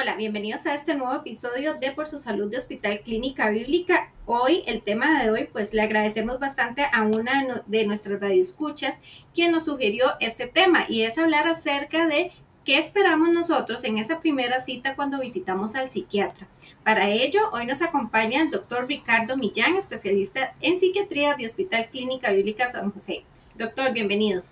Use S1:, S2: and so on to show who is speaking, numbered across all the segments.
S1: Hola, bienvenidos a este nuevo episodio de Por su Salud de Hospital Clínica Bíblica. Hoy, el tema de hoy, pues le agradecemos bastante a una de nuestras radioescuchas quien nos sugirió este tema y es hablar acerca de qué esperamos nosotros en esa primera cita cuando visitamos al psiquiatra. Para ello, hoy nos acompaña el doctor Ricardo Millán, especialista en psiquiatría de Hospital Clínica Bíblica San José. Doctor, bienvenido.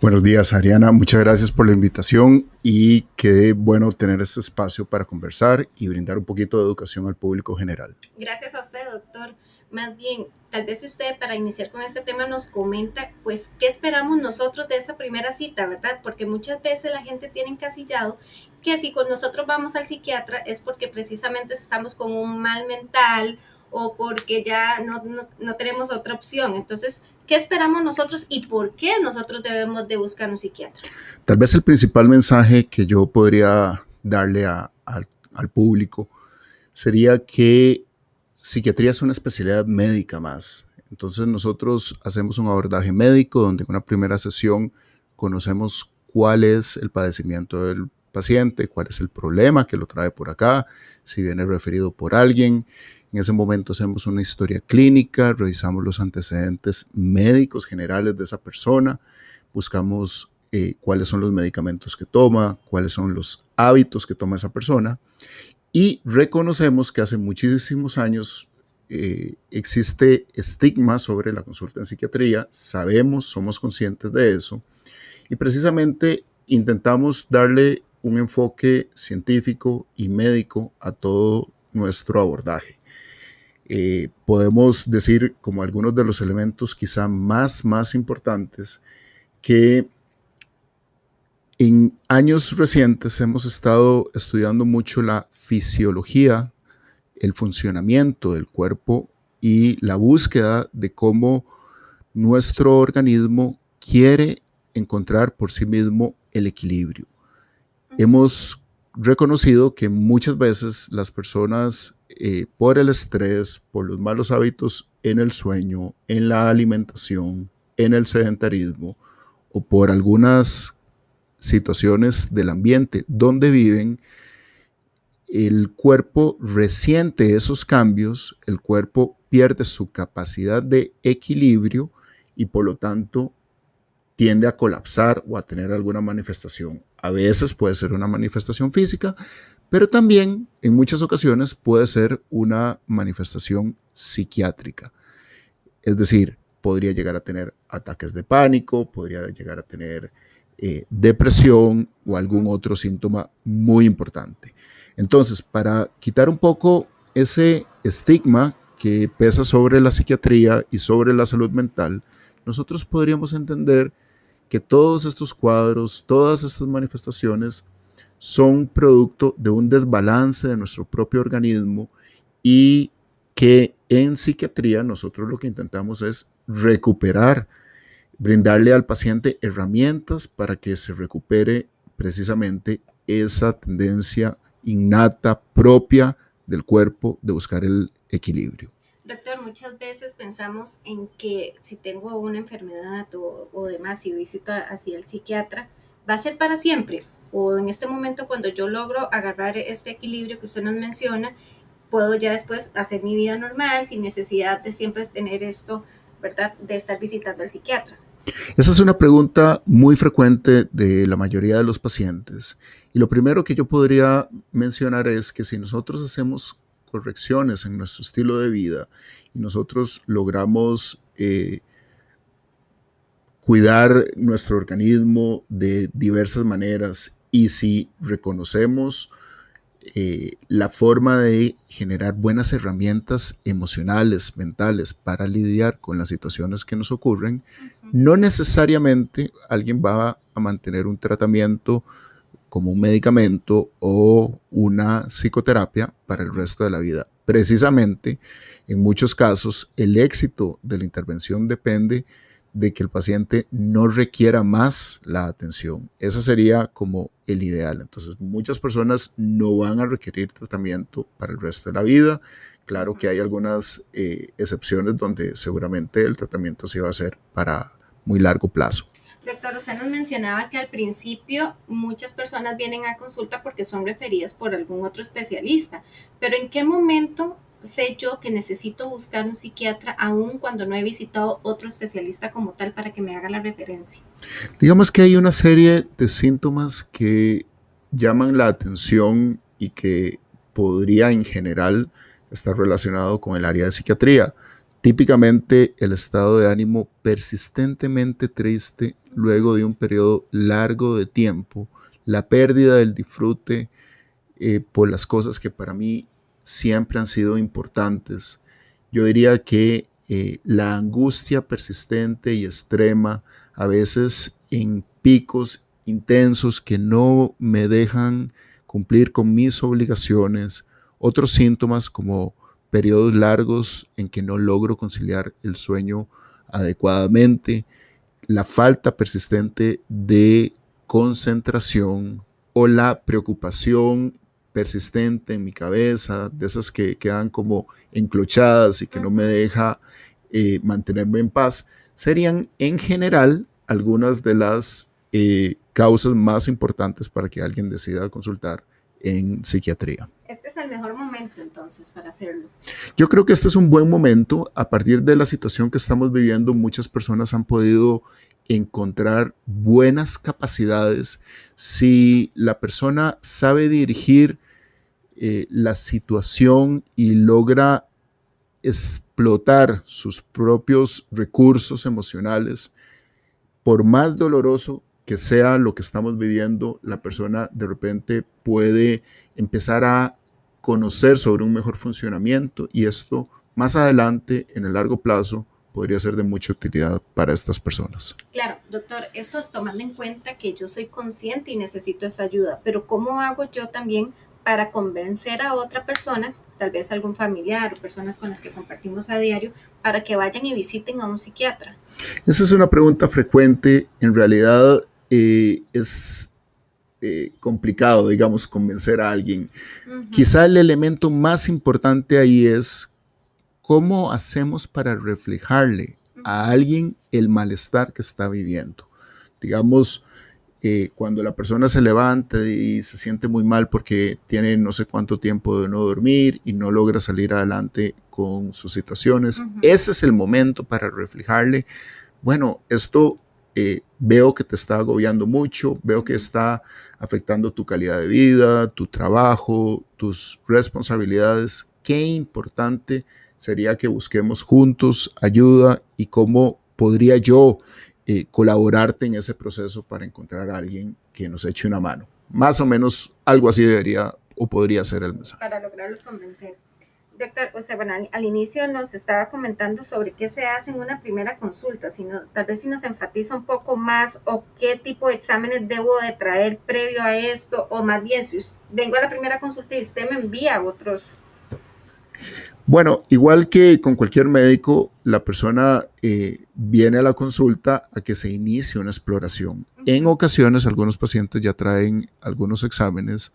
S2: Buenos días, Ariana. Muchas gracias por la invitación y qué bueno tener este espacio para conversar y brindar un poquito de educación al público general.
S1: Gracias a usted, doctor. Más bien, tal vez usted para iniciar con este tema nos comenta, pues, ¿qué esperamos nosotros de esa primera cita, verdad? Porque muchas veces la gente tiene encasillado que si con nosotros vamos al psiquiatra es porque precisamente estamos con un mal mental o porque ya no, no, no tenemos otra opción. Entonces, ¿Qué esperamos nosotros y por qué nosotros debemos de buscar un psiquiatra?
S2: Tal vez el principal mensaje que yo podría darle al público sería que psiquiatría es una especialidad médica más. Entonces nosotros hacemos un abordaje médico donde en una primera sesión conocemos cuál es el padecimiento del paciente, cuál es el problema que lo trae por acá, si viene referido por alguien, en ese momento hacemos una historia clínica, revisamos los antecedentes médicos generales de esa persona, buscamos eh, cuáles son los medicamentos que toma, cuáles son los hábitos que toma esa persona y reconocemos que hace muchísimos años eh, existe estigma sobre la consulta en psiquiatría, sabemos, somos conscientes de eso y precisamente intentamos darle un enfoque científico y médico a todo nuestro abordaje. Eh, podemos decir como algunos de los elementos quizá más, más importantes que en años recientes hemos estado estudiando mucho la fisiología, el funcionamiento del cuerpo y la búsqueda de cómo nuestro organismo quiere encontrar por sí mismo el equilibrio. Hemos reconocido que muchas veces las personas eh, por el estrés, por los malos hábitos en el sueño, en la alimentación, en el sedentarismo o por algunas situaciones del ambiente donde viven, el cuerpo resiente esos cambios, el cuerpo pierde su capacidad de equilibrio y por lo tanto tiende a colapsar o a tener alguna manifestación. A veces puede ser una manifestación física, pero también en muchas ocasiones puede ser una manifestación psiquiátrica. Es decir, podría llegar a tener ataques de pánico, podría llegar a tener eh, depresión o algún otro síntoma muy importante. Entonces, para quitar un poco ese estigma que pesa sobre la psiquiatría y sobre la salud mental, nosotros podríamos entender que todos estos cuadros, todas estas manifestaciones son producto de un desbalance de nuestro propio organismo y que en psiquiatría nosotros lo que intentamos es recuperar, brindarle al paciente herramientas para que se recupere precisamente esa tendencia innata propia del cuerpo de buscar el equilibrio.
S1: Doctor, muchas veces pensamos en que si tengo una enfermedad o, demás y visito así al psiquiatra, va a ser para siempre o en este momento cuando yo logro agarrar este equilibrio que usted nos menciona, puedo ya después hacer mi vida normal sin necesidad de siempre tener esto, ¿verdad? De estar visitando al psiquiatra.
S2: Esa es una pregunta muy frecuente de la mayoría de los pacientes. Y lo primero que yo podría mencionar es que si nosotros hacemos correcciones en nuestro estilo de vida y nosotros logramos eh, cuidar nuestro organismo de diversas maneras y si reconocemos eh, la forma de generar buenas herramientas emocionales, mentales para lidiar con las situaciones que nos ocurren, no necesariamente alguien va a mantener un tratamiento como un medicamento o una psicoterapia para el resto de la vida. Precisamente, en muchos casos, el éxito de la intervención depende de que el paciente no requiera más la atención. Eso sería como el ideal. Entonces, muchas personas no van a requerir tratamiento para el resto de la vida. Claro que hay algunas eh, excepciones donde seguramente el tratamiento se va a hacer para muy largo plazo.
S1: Doctor, usted nos mencionaba que al principio muchas personas vienen a consulta porque son referidas por algún otro especialista, pero ¿en qué momento sé yo que necesito buscar un psiquiatra aún cuando no he visitado otro especialista como tal para que me haga la referencia?
S2: Digamos que hay una serie de síntomas que llaman la atención y que podría en general estar relacionado con el área de psiquiatría. Típicamente el estado de ánimo persistentemente triste luego de un periodo largo de tiempo, la pérdida del disfrute eh, por las cosas que para mí siempre han sido importantes. Yo diría que eh, la angustia persistente y extrema, a veces en picos intensos que no me dejan cumplir con mis obligaciones, otros síntomas como periodos largos en que no logro conciliar el sueño adecuadamente, la falta persistente de concentración o la preocupación persistente en mi cabeza, de esas que quedan como enclochadas y que no me deja eh, mantenerme en paz, serían en general algunas de las eh, causas más importantes para que alguien decida consultar en psiquiatría.
S1: Es el mejor momento entonces para hacerlo.
S2: Yo creo que este es un buen momento. A partir de la situación que estamos viviendo, muchas personas han podido encontrar buenas capacidades si la persona sabe dirigir eh, la situación y logra explotar sus propios recursos emocionales, por más doloroso que sea lo que estamos viviendo, la persona de repente puede empezar a conocer sobre un mejor funcionamiento y esto más adelante, en el largo plazo, podría ser de mucha utilidad para estas personas.
S1: Claro, doctor, esto tomando en cuenta que yo soy consciente y necesito esa ayuda, pero ¿cómo hago yo también para convencer a otra persona, tal vez algún familiar o personas con las que compartimos a diario, para que vayan y visiten a un psiquiatra?
S2: Esa es una pregunta frecuente. En realidad, eh, es eh, complicado, digamos, convencer a alguien. Quizá el elemento más importante ahí es cómo hacemos para reflejarle a alguien el malestar que está viviendo. Digamos, eh, cuando la persona se levanta y se siente muy mal porque tiene no sé cuánto tiempo de no dormir y no logra salir adelante con sus situaciones, ese es el momento para reflejarle, bueno, esto eh, veo que te está agobiando mucho, veo que está afectando tu calidad de vida, tu trabajo, tus responsabilidades. Qué importante sería que busquemos juntos ayuda y cómo podría yo eh, colaborarte en ese proceso para encontrar a alguien que nos eche una mano. Más o menos algo así debería o podría ser el mensaje.
S1: Para lograrlos convencer. Doctor, o sea, bueno, al, inicio nos estaba comentando sobre qué se hace en una primera consulta, sino, tal vez si nos enfatiza un poco más o qué tipo de exámenes debo de traer previo a esto, o más bien, si vengo a la primera consulta y usted me envía otros.
S2: Bueno, igual que con cualquier médico, la persona eh, viene a la consulta a que se inicie una exploración. En ocasiones, algunos pacientes ya traen algunos exámenes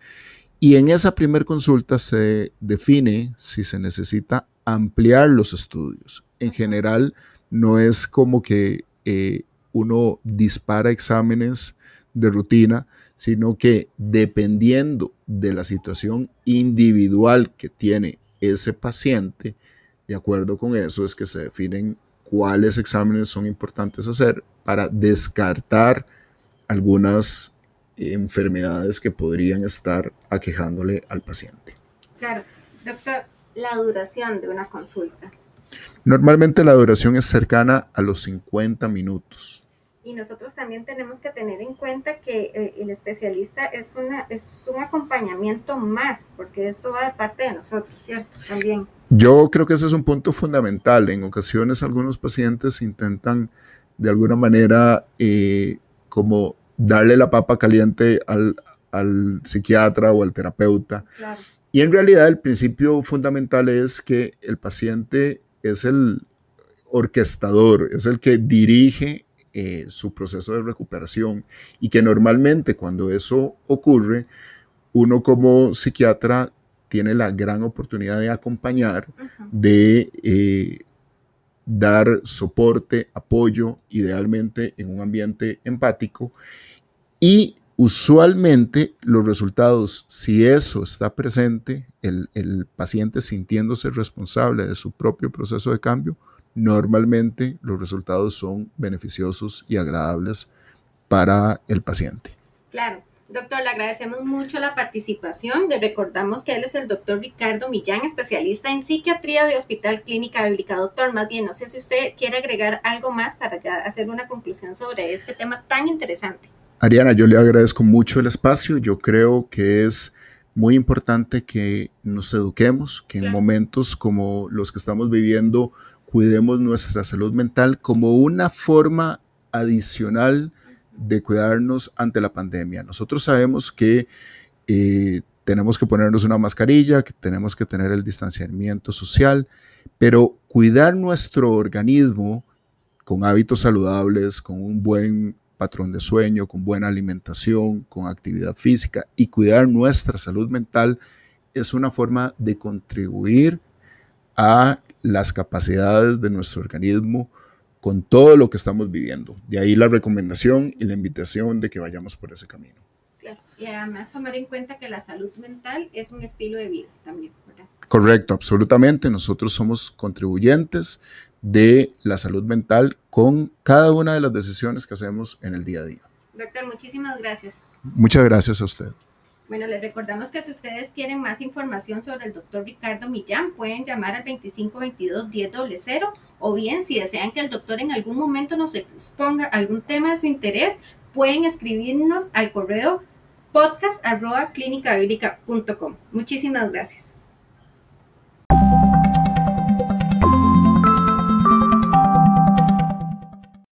S2: y en esa primera consulta se define si se necesita ampliar los estudios. En general, no es como que eh, uno dispara exámenes de rutina, sino que dependiendo de la situación individual que tiene ese paciente, de acuerdo con eso es que se definen cuáles exámenes son importantes hacer para descartar algunas enfermedades que podrían estar aquejándole al paciente.
S1: Claro, doctor, la duración de una consulta.
S2: Normalmente la duración es cercana a los 50 minutos.
S1: Y nosotros también tenemos que tener en cuenta que eh, el especialista es, una, es un acompañamiento más, porque esto va de parte de nosotros, ¿cierto? También.
S2: Yo creo que ese es un punto fundamental. En ocasiones algunos pacientes intentan de alguna manera eh, como darle la papa caliente al, psiquiatra o al terapeuta. Y en realidad el principio fundamental es que el paciente es el orquestador, es el que dirige eh, su proceso de recuperación y que normalmente cuando eso ocurre, uno como psiquiatra tiene la gran oportunidad de acompañar, de eh, dar soporte, apoyo, idealmente en un ambiente empático. Y usualmente los resultados, si eso está presente, el, paciente sintiéndose responsable de su propio proceso de cambio, normalmente los resultados son beneficiosos y agradables para el paciente.
S1: Claro. Doctor, le agradecemos mucho la participación. Le recordamos que él es el doctor Ricardo Millán, especialista en psiquiatría de Hospital Clínica Bíblica. Doctor, más bien, no sé si usted quiere agregar algo más para ya hacer una conclusión sobre este tema tan interesante.
S2: Ariana, yo le agradezco mucho el espacio. Yo creo que es muy importante que nos eduquemos, que en momentos como los que estamos viviendo cuidemos nuestra salud mental como una forma adicional de cuidarnos ante la pandemia. Nosotros sabemos que eh, tenemos que ponernos una mascarilla, que tenemos que tener el distanciamiento social, pero cuidar nuestro organismo con hábitos saludables, con un buen patrón de sueño, con buena alimentación, con actividad física y cuidar nuestra salud mental es una forma de contribuir a las capacidades de nuestro organismo con todo lo que estamos viviendo. De ahí la recomendación y la invitación de que vayamos por ese camino.
S1: Claro. Y además tomar en cuenta que la salud mental es un estilo de vida también, ¿verdad?
S2: Correcto, absolutamente. Nosotros somos contribuyentes de la salud mental con cada una de las decisiones que hacemos en el día a día.
S1: Doctor, muchísimas gracias.
S2: Muchas gracias a usted.
S1: Bueno, les recordamos que si ustedes quieren más información sobre el doctor Ricardo Millán, pueden llamar al 2522-1000 o bien si desean que el doctor en algún momento nos exponga algún tema de su interés, pueden escribirnos al correo podcast.clinicabiblica.com. Muchísimas gracias.